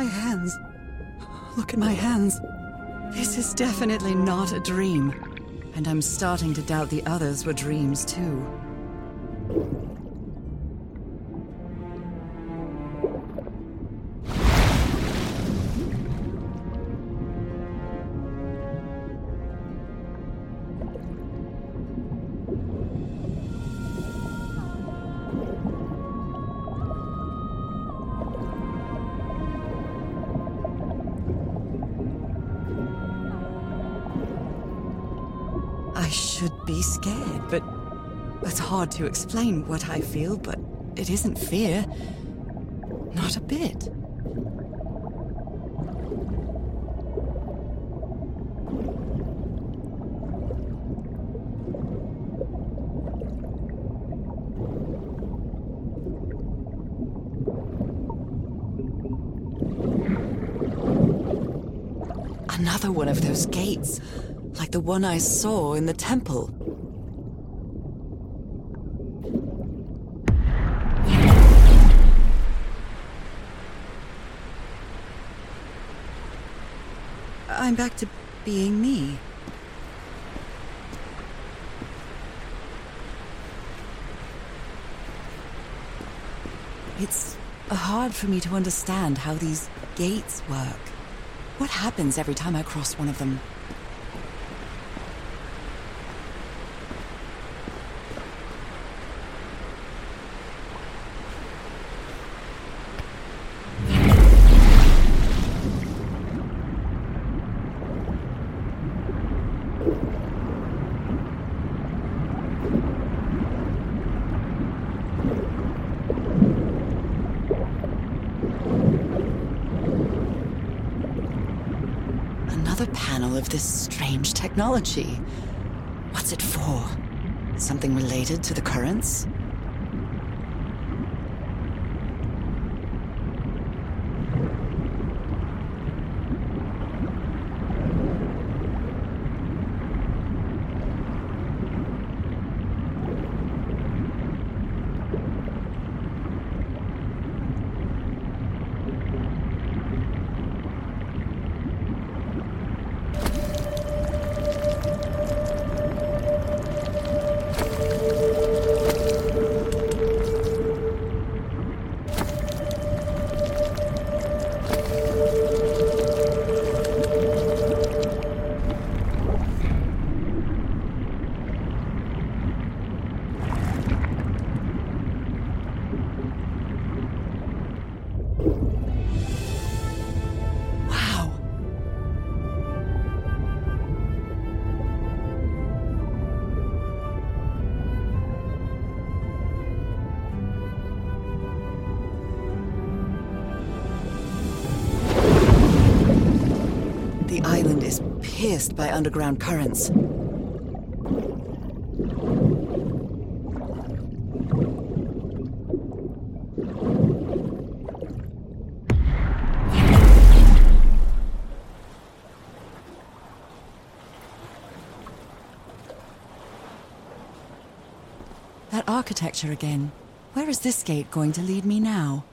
My hands. Look at my hands. This is definitely not a dream. And I'm starting to doubt the others were dreams too. Hard to explain what I feel, but it isn't fear. Not a bit. Another one of those gates, like the one I saw in the temple. I'm back to being me. It's uh, hard for me to understand how these gates work. What happens every time I cross one of them? Another panel of this strange technology. What's it for? Something related to the currents? By underground currents. That architecture again. Where is this gate going to lead me now?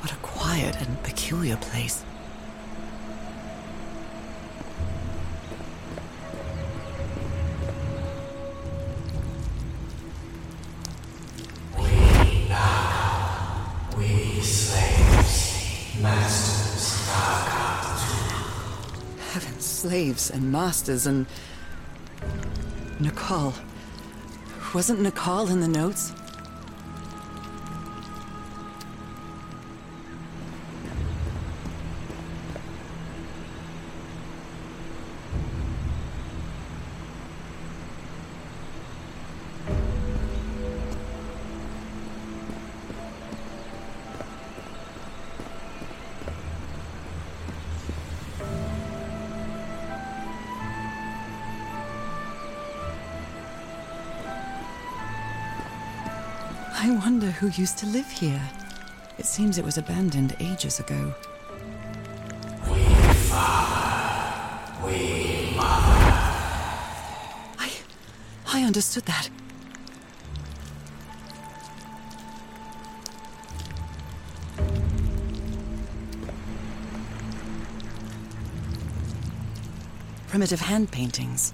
What a quiet and peculiar place. We slaves, masters Heaven, slaves and masters and. Nicole. Wasn't Nicole in the notes? who used to live here. It seems it was abandoned ages ago. We are. We are. I. I understood that. Primitive hand paintings.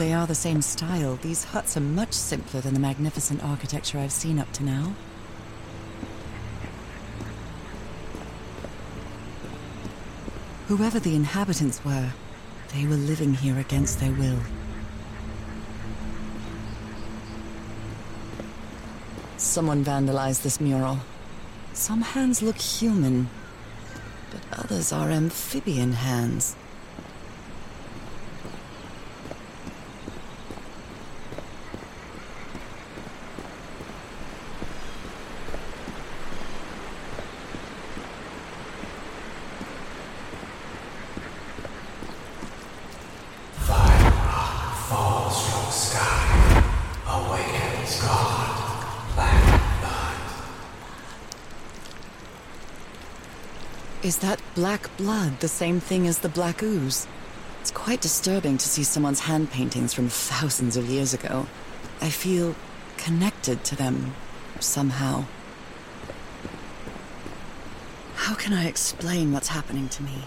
They are the same style, these huts are much simpler than the magnificent architecture I've seen up to now. Whoever the inhabitants were, they were living here against their will. Someone vandalized this mural. Some hands look human, but others are amphibian hands. Is that black blood the same thing as the black ooze? It's quite disturbing to see someone's hand paintings from thousands of years ago. I feel connected to them somehow. How can I explain what's happening to me?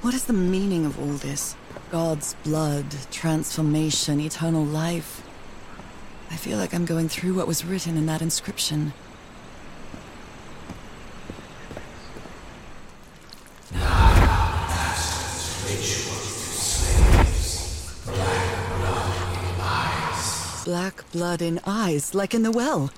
What is the meaning of all this? God's blood, transformation, eternal life. I feel like I'm going through what was written in that inscription. Black blood in eyes, like in the well.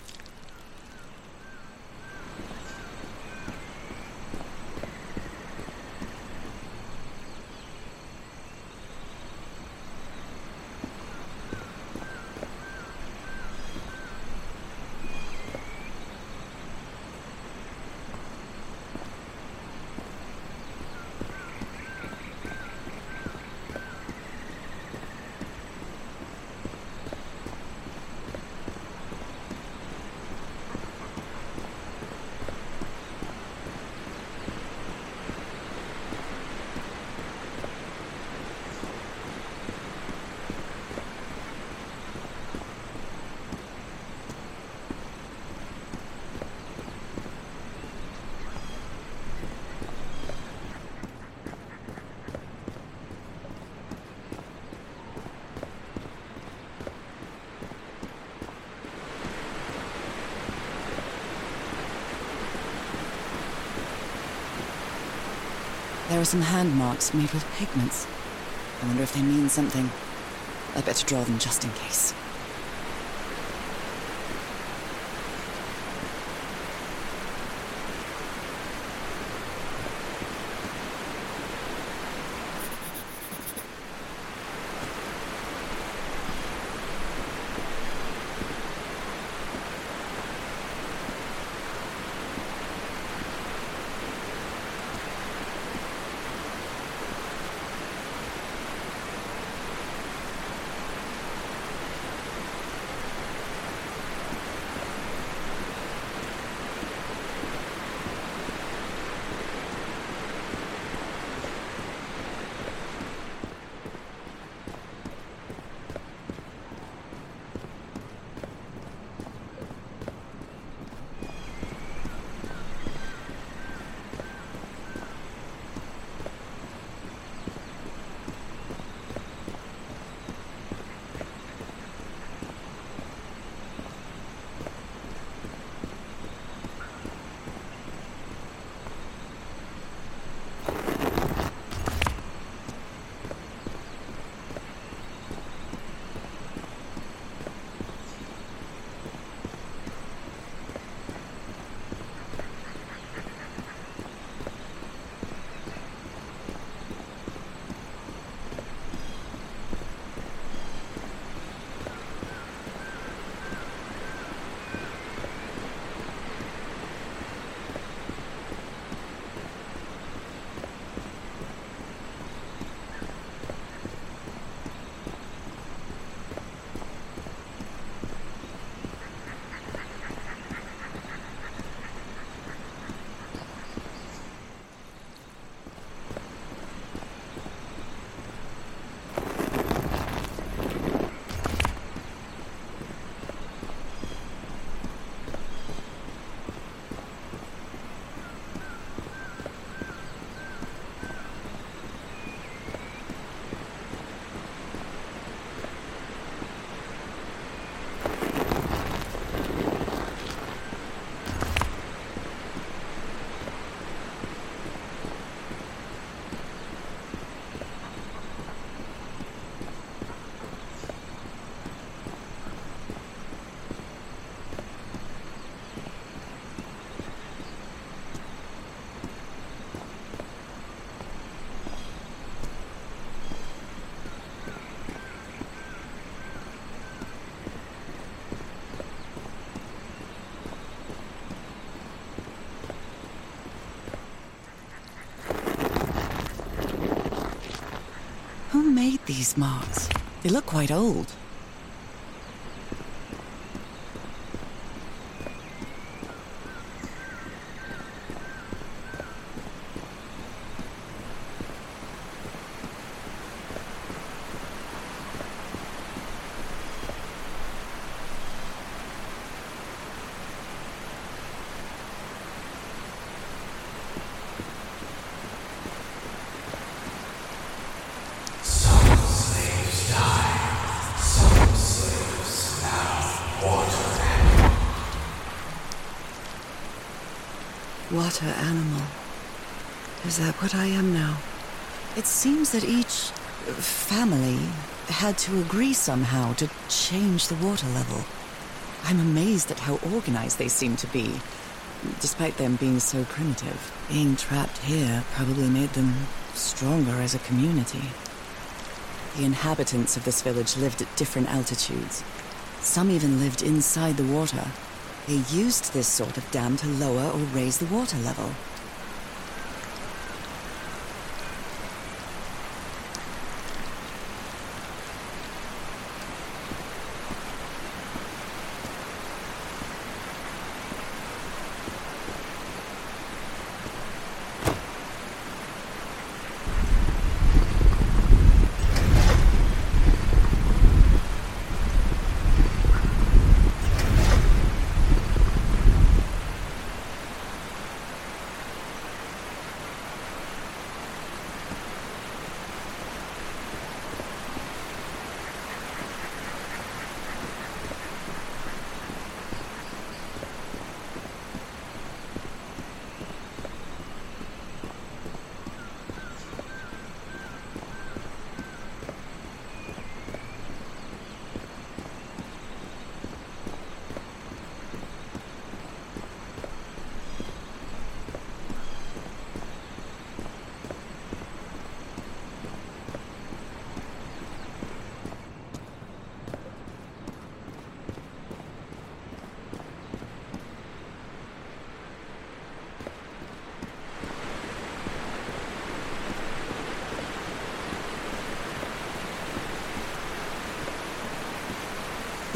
There are some hand marks made with pigments. I wonder if they mean something. I'd better draw them just in case. These marks? They look quite old. Animal. Is that what I am now? It seems that each family had to agree somehow to change the water level. I'm amazed at how organized they seem to be, despite them being so primitive. Being trapped here probably made them stronger as a community. The inhabitants of this village lived at different altitudes. Some even lived inside the water. They used this sort of dam to lower or raise the water level.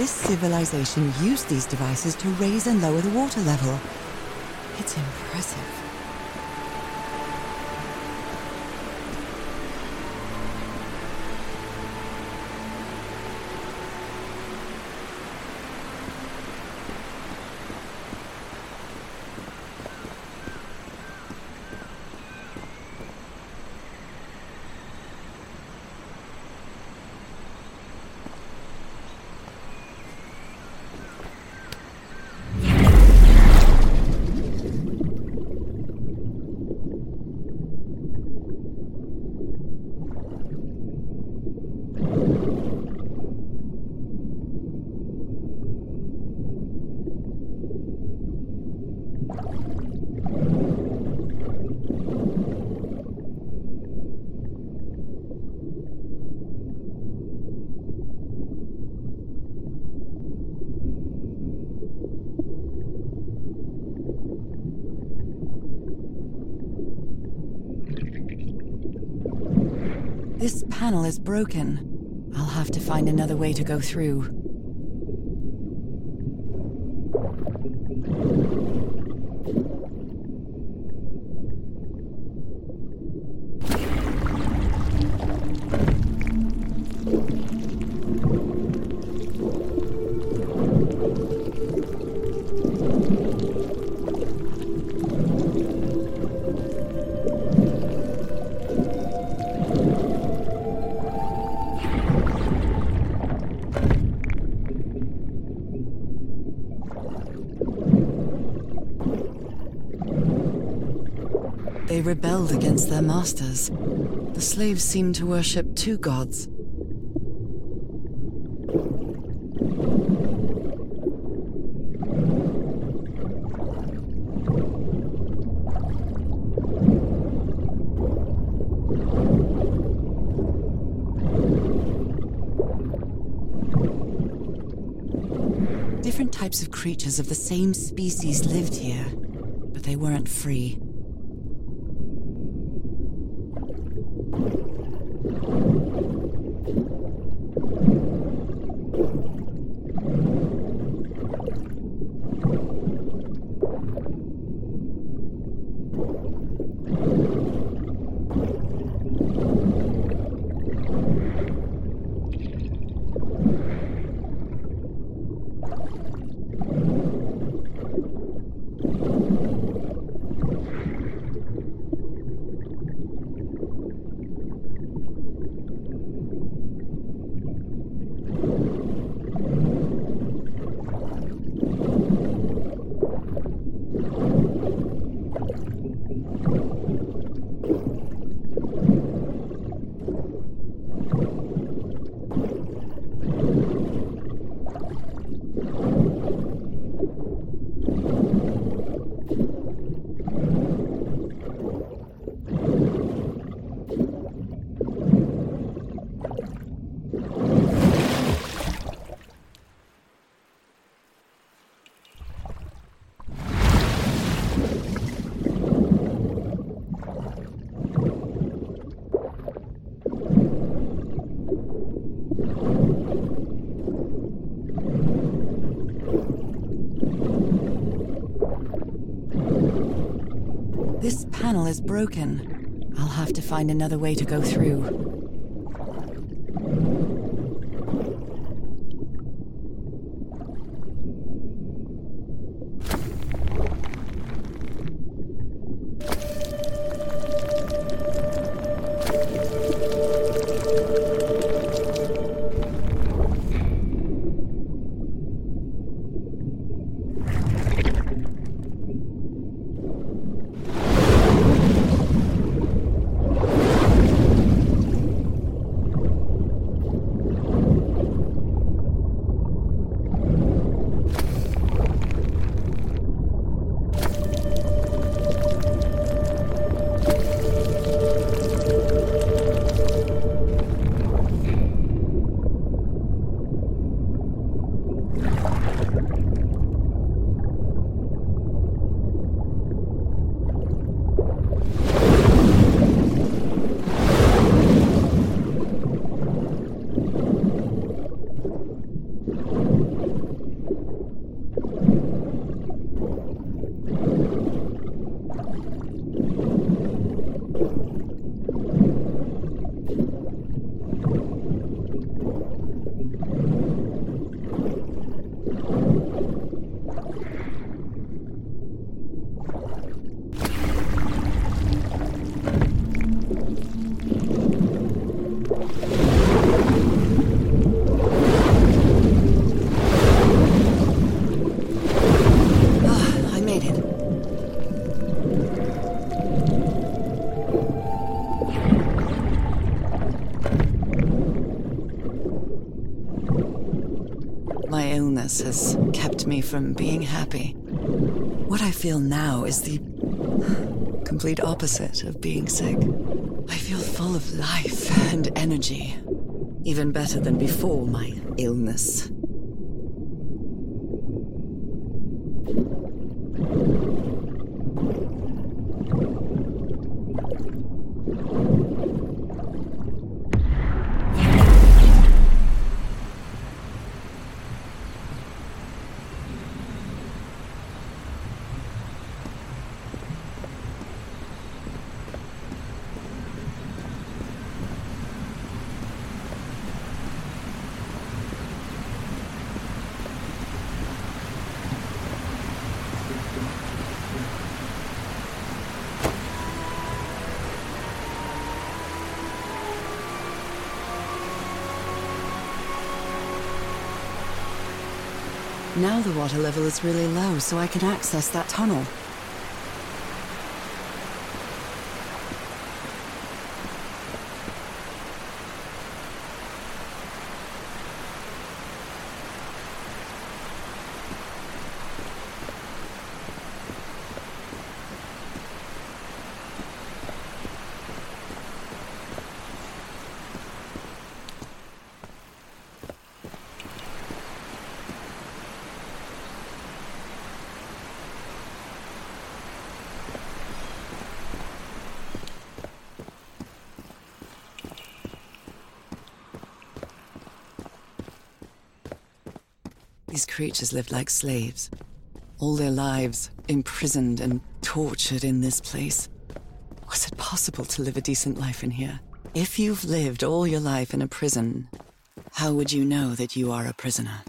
This civilization used these devices to raise and lower the water level. It's impressive. This panel is broken. I'll have to find another way to go through. Masters. The slaves seemed to worship two gods. Different types of creatures of the same species lived here, but they weren't free. Broken. I'll have to find another way to go through. From being happy. What I feel now is the complete opposite of being sick. I feel full of life and energy. Even better than before my illness. Now the water level is really low, so I can access that tunnel. These creatures lived like slaves. All their lives imprisoned and tortured in this place. Was it possible to live a decent life in here? If you've lived all your life in a prison, how would you know that you are a prisoner?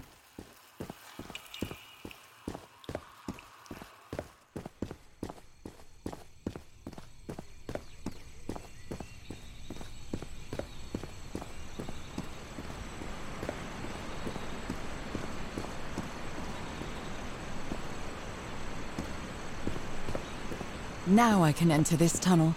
Now I can enter this tunnel.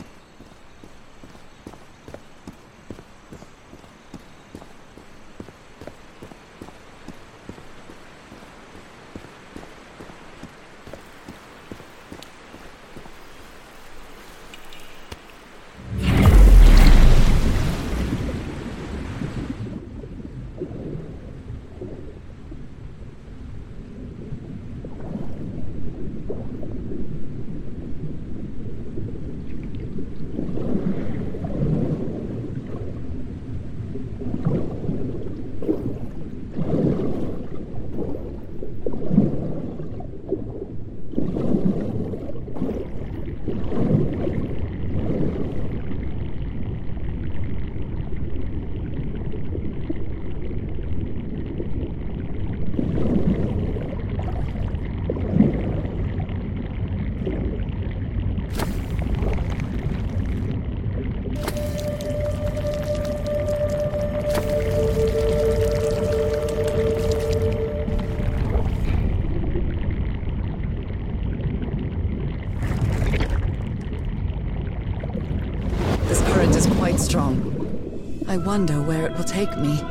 I wonder where it will take me.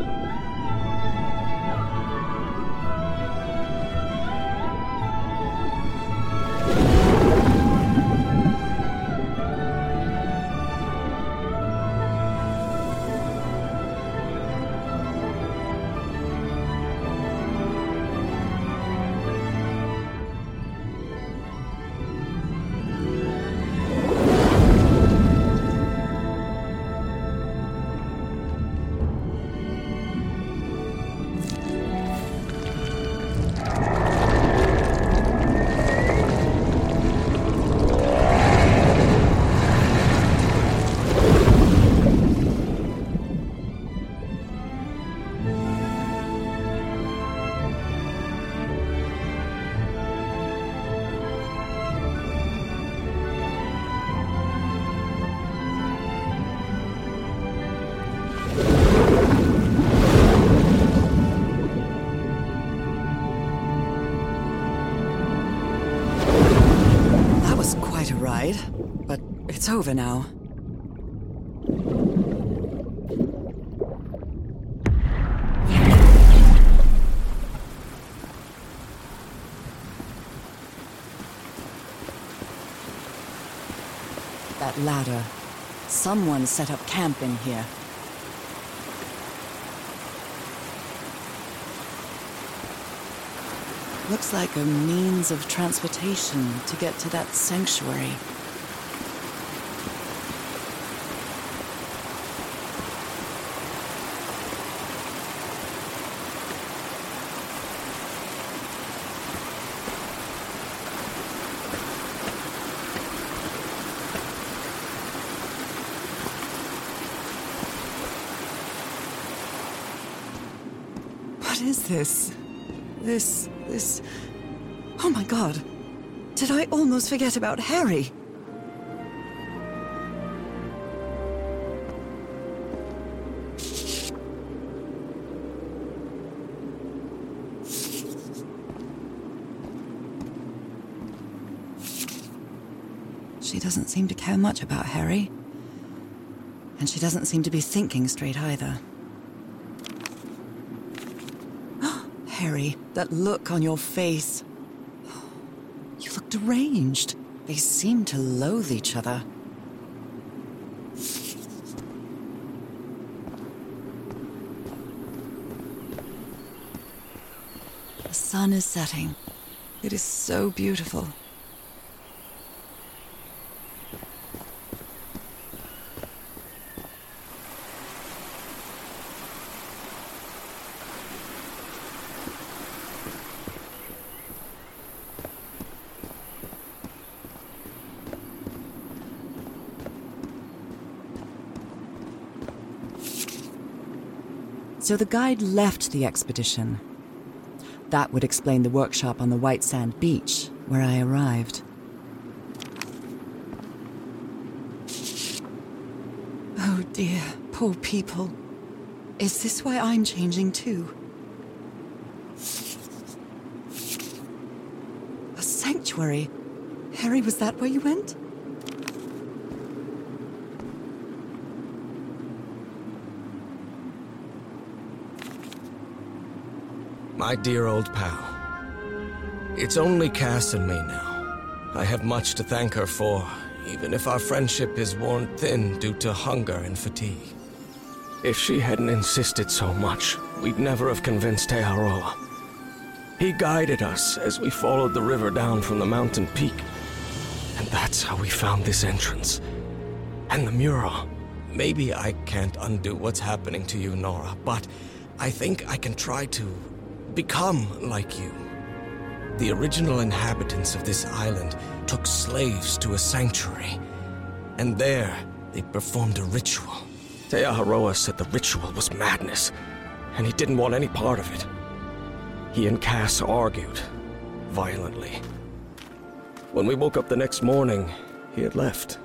It's over now. That ladder. Someone set up camp in here. Looks like a means of transportation to get to that sanctuary. Is this? This. this. Oh my god. Did I almost forget about Harry? She doesn't seem to care much about Harry. And she doesn't seem to be thinking straight either. Harry, that look on your face. You look deranged. They seem to loathe each other. The sun is setting. It is so beautiful. So the guide left the expedition. That would explain the workshop on the white sand beach, where I arrived. Oh dear, poor people. Is this why I'm changing too? A sanctuary? Harry, was that where you went? My dear old pal. It's only Cass and me now. I have much to thank her for, even if our friendship is worn thin due to hunger and fatigue. If she hadn't insisted so much, we'd never have convinced Tearoa. He guided us as we followed the river down from the mountain peak. And that's how we found this entrance. And the mural. Maybe I can't undo what's happening to you, Norah, but I think I can try to become like you. The original inhabitants of this island took slaves to a sanctuary, and there they performed a ritual. Teaharoa said the ritual was madness, and he didn't want any part of it. He and Cass argued, violently. When we woke up the next morning, he had left.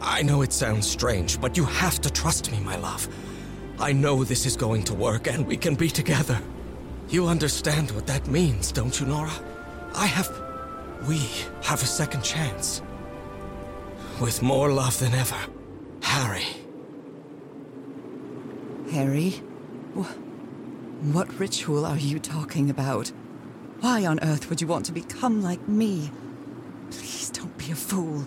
I know it sounds strange, but you have to trust me, my love. I know this is going to work, and we can be together. You understand what that means, don't you, Norah? I have. We have a second chance. With more love than ever. Harry. Harry? Wh- What ritual are you talking about? Why on earth would you want to become like me? Please don't be a fool.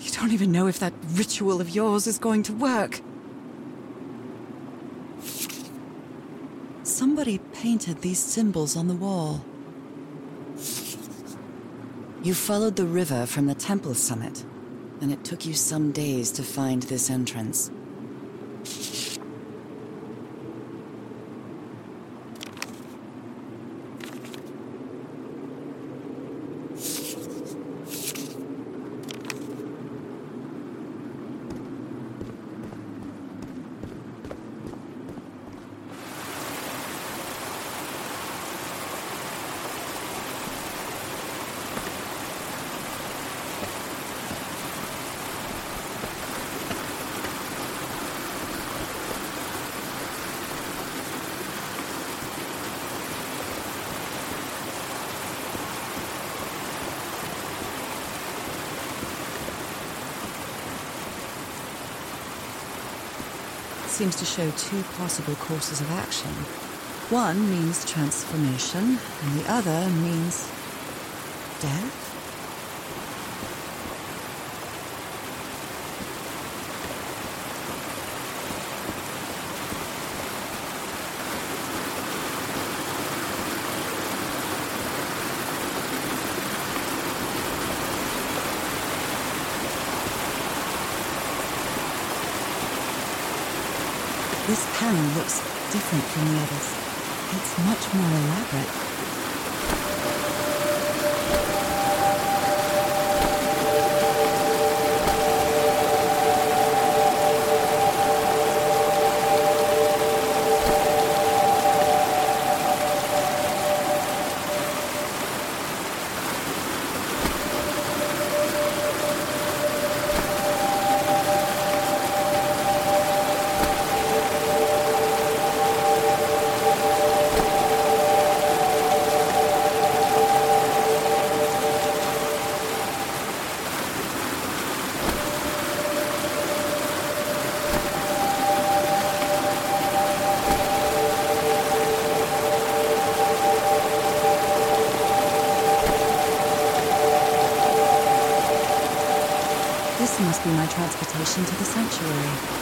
You don't even know if that ritual of yours is going to work. Somebody painted these symbols on the wall. You followed the river from the temple summit, and it took you some days to find this entrance. Seems to show two possible courses of action. One means transformation, and the other means death? This panel looks different from the others. It's much more elaborate. Transportation to the sanctuary.